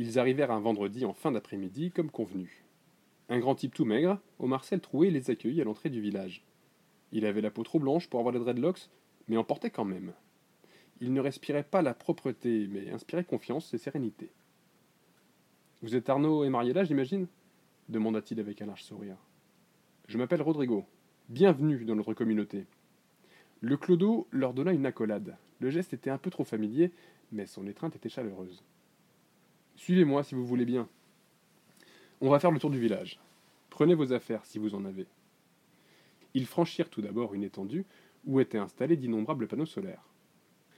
Ils arrivèrent un vendredi en fin d'après-midi, comme convenu. Un grand type tout maigre, au Marcel Troué les accueillit à l'entrée du village. Il avait la peau trop blanche pour avoir les dreadlocks, mais en portait quand même. Il ne respirait pas la propreté, mais inspirait confiance et sérénité. Vous êtes Arnaud et Mariella, j'imagine? demanda-t-il avec un large sourire. Je m'appelle Rodrigo. Bienvenue dans notre communauté. Le clodo leur donna une accolade. Le geste était un peu trop familier, mais son étreinte était chaleureuse. Suivez-moi si vous voulez bien. On va faire le tour du village. Prenez vos affaires si vous en avez. Ils franchirent tout d'abord une étendue où étaient installés d'innombrables panneaux solaires.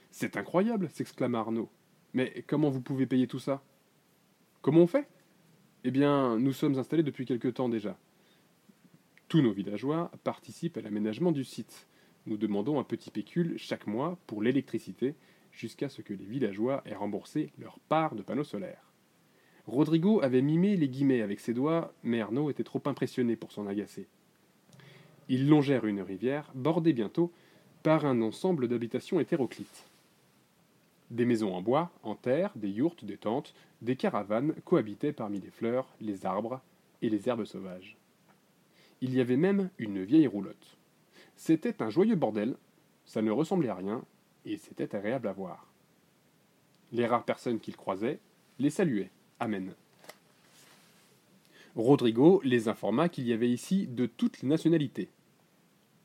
C'est incroyable s'exclama Arnaud. Mais comment vous pouvez payer tout ça? Comment on fait? Eh bien, nous sommes installés depuis quelque temps déjà. Tous nos villageois participent à l'aménagement du site. Nous demandons un petit pécule chaque mois pour l'électricité jusqu'à ce que les villageois aient remboursé leur part de panneaux solaires. Rodrigo avait mimé les guillemets avec ses doigts, mais Arnaud était trop impressionné pour s'en agacer. Ils longèrent une rivière, bordée bientôt par un ensemble d'habitations hétéroclites. Des maisons en bois, en terre, des yourtes, des tentes, des caravanes cohabitaient parmi les fleurs, les arbres et les herbes sauvages. Il y avait même une vieille roulotte. C'était un joyeux bordel, ça ne ressemblait à rien, et c'était agréable à voir. Les rares personnes qu'ils croisaient les saluaient. Amen. Rodrigo les informa qu'il y avait ici de toutes les nationalités.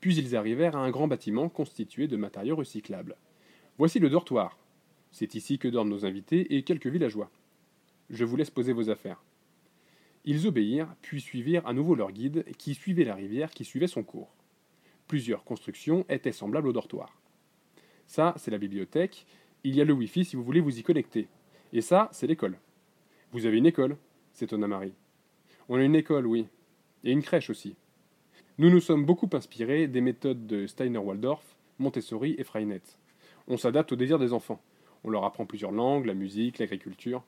Puis ils arrivèrent à un grand bâtiment constitué de matériaux recyclables. Voici le dortoir, c'est ici que dorment nos invités et quelques villageois. Je vous laisse poser vos affaires. Ils obéirent, puis suivirent à nouveau leur guide, qui suivait la rivière qui suivait son cours. Plusieurs constructions étaient semblables au dortoir. Ça, c'est la bibliothèque. Il y a le Wi-Fi si vous voulez vous y connecter. Et ça, c'est l'école. Vous avez une école s'étonna Marie. On a une école, oui. Et une crèche aussi. Nous nous sommes beaucoup inspirés des méthodes de Steiner-Waldorf, Montessori et Freinet. On s'adapte aux désirs des enfants. On leur apprend plusieurs langues, la musique, l'agriculture.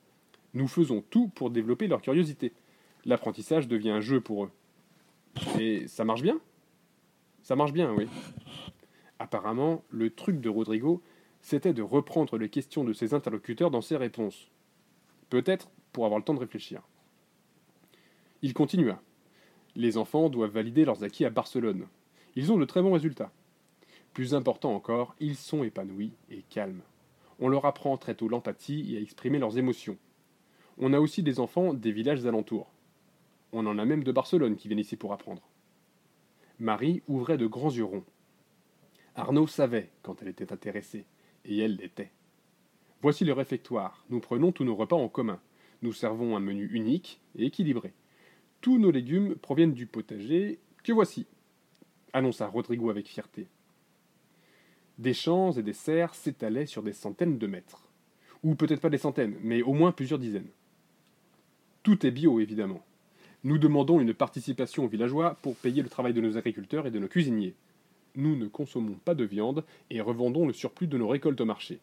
Nous faisons tout pour développer leur curiosité. L'apprentissage devient un jeu pour eux. Et ça marche bien? Ça marche bien, oui. Apparemment, le truc de Rodrigo, c'était de reprendre les questions de ses interlocuteurs dans ses réponses. Peut-être pour avoir le temps de réfléchir. Il continua. Les enfants doivent valider leurs acquis à Barcelone. Ils ont de très bons résultats. Plus important encore, ils sont épanouis et calmes. On leur apprend très tôt l'empathie et à exprimer leurs émotions. On a aussi des enfants des villages alentours. On en a même de Barcelone qui viennent ici pour apprendre. Marie ouvrait de grands yeux ronds. Arnaud savait quand elle était intéressée, et elle l'était. Voici le réfectoire. Nous prenons tous nos repas en commun. Nous servons un menu unique et équilibré. Tous nos légumes proviennent du potager que voici, annonça Rodrigo avec fierté. Des champs et des serres s'étalaient sur des centaines de mètres. Ou peut-être pas des centaines, mais au moins plusieurs dizaines. Tout est bio, évidemment. Nous demandons une participation aux villageois pour payer le travail de nos agriculteurs et de nos cuisiniers. Nous ne consommons pas de viande et revendons le surplus de nos récoltes au marché.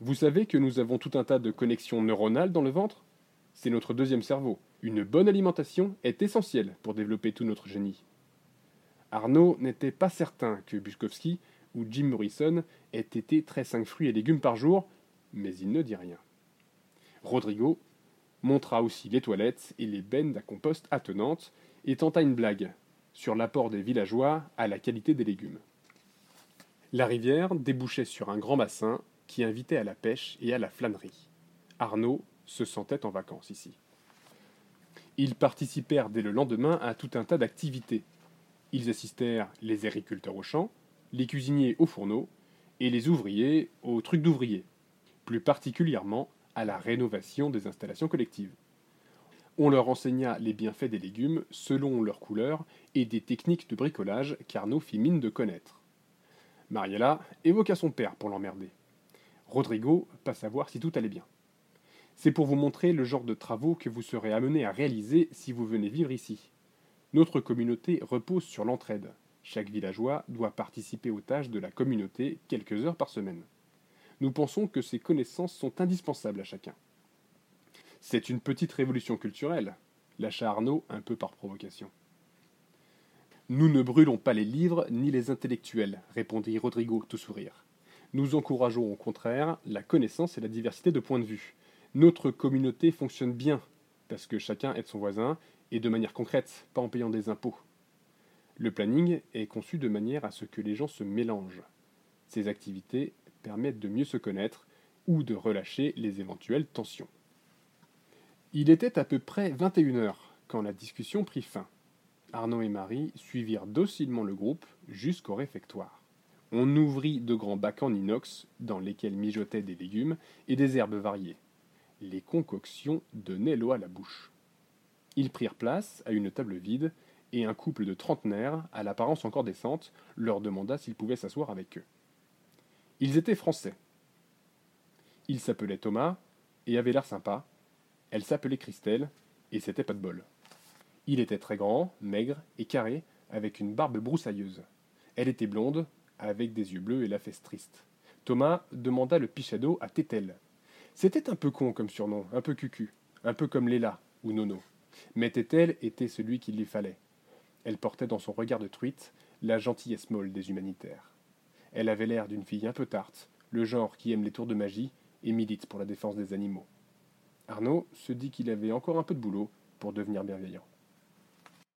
Vous savez que nous avons tout un tas de connexions neuronales dans le ventre? C'est notre deuxième cerveau. Une bonne alimentation est essentielle pour développer tout notre génie. Arnaud n'était pas certain que Buskowski où Jim Morrison ait été très cinq fruits et légumes par jour, mais il ne dit rien. Rodrigo montra aussi les toilettes et les bennes à compost attenantes et tenta une blague sur l'apport des villageois à la qualité des légumes. La rivière débouchait sur un grand bassin qui invitait à la pêche et à la flânerie. Arnaud se sentait en vacances ici. Ils participèrent dès le lendemain à tout un tas d'activités. Ils assistèrent les agriculteurs au champ, les cuisiniers au fourneau et les ouvriers aux trucs d'ouvriers, plus particulièrement à la rénovation des installations collectives. On leur enseigna les bienfaits des légumes selon leur couleur et des techniques de bricolage qu'Arnaud fit mine de connaître. Mariella évoqua son père pour l'emmerder. Rodrigo pas savoir si tout allait bien. C'est pour vous montrer le genre de travaux que vous serez amené à réaliser si vous venez vivre ici. Notre communauté repose sur l'entraide, chaque villageois doit participer aux tâches de la communauté quelques heures par semaine. Nous pensons que ces connaissances sont indispensables à chacun. C'est une petite révolution culturelle, lâcha Arnaud un peu par provocation. Nous ne brûlons pas les livres ni les intellectuels, répondit Rodrigo tout sourire. Nous encourageons au contraire la connaissance et la diversité de points de vue. Notre communauté fonctionne bien, parce que chacun aide son voisin, et de manière concrète, pas en payant des impôts. Le planning est conçu de manière à ce que les gens se mélangent. Ces activités permettent de mieux se connaître ou de relâcher les éventuelles tensions. Il était à peu près 21 heures quand la discussion prit fin. Arnaud et Marie suivirent docilement le groupe jusqu'au réfectoire. On ouvrit de grands bacs en inox dans lesquels mijotaient des légumes et des herbes variées. Les concoctions donnaient l'eau à la bouche. Ils prirent place à une table vide et un couple de trentenaires, à l'apparence encore décente, leur demanda s'ils pouvaient s'asseoir avec eux. Ils étaient français. Il s'appelait Thomas et avait l'air sympa. Elle s'appelait Christelle et c'était pas de bol. Il était très grand, maigre et carré, avec une barbe broussailleuse. Elle était blonde, avec des yeux bleus et la fesse triste. Thomas demanda le pichado à Tétel. C'était un peu con comme surnom, un peu cucu, un peu comme Léla ou Nono. Mais Tétel était celui qu'il lui fallait. Elle portait dans son regard de truite la gentillesse molle des humanitaires. Elle avait l'air d'une fille un peu tarte, le genre qui aime les tours de magie et milite pour la défense des animaux. Arnaud se dit qu'il avait encore un peu de boulot pour devenir bienveillant.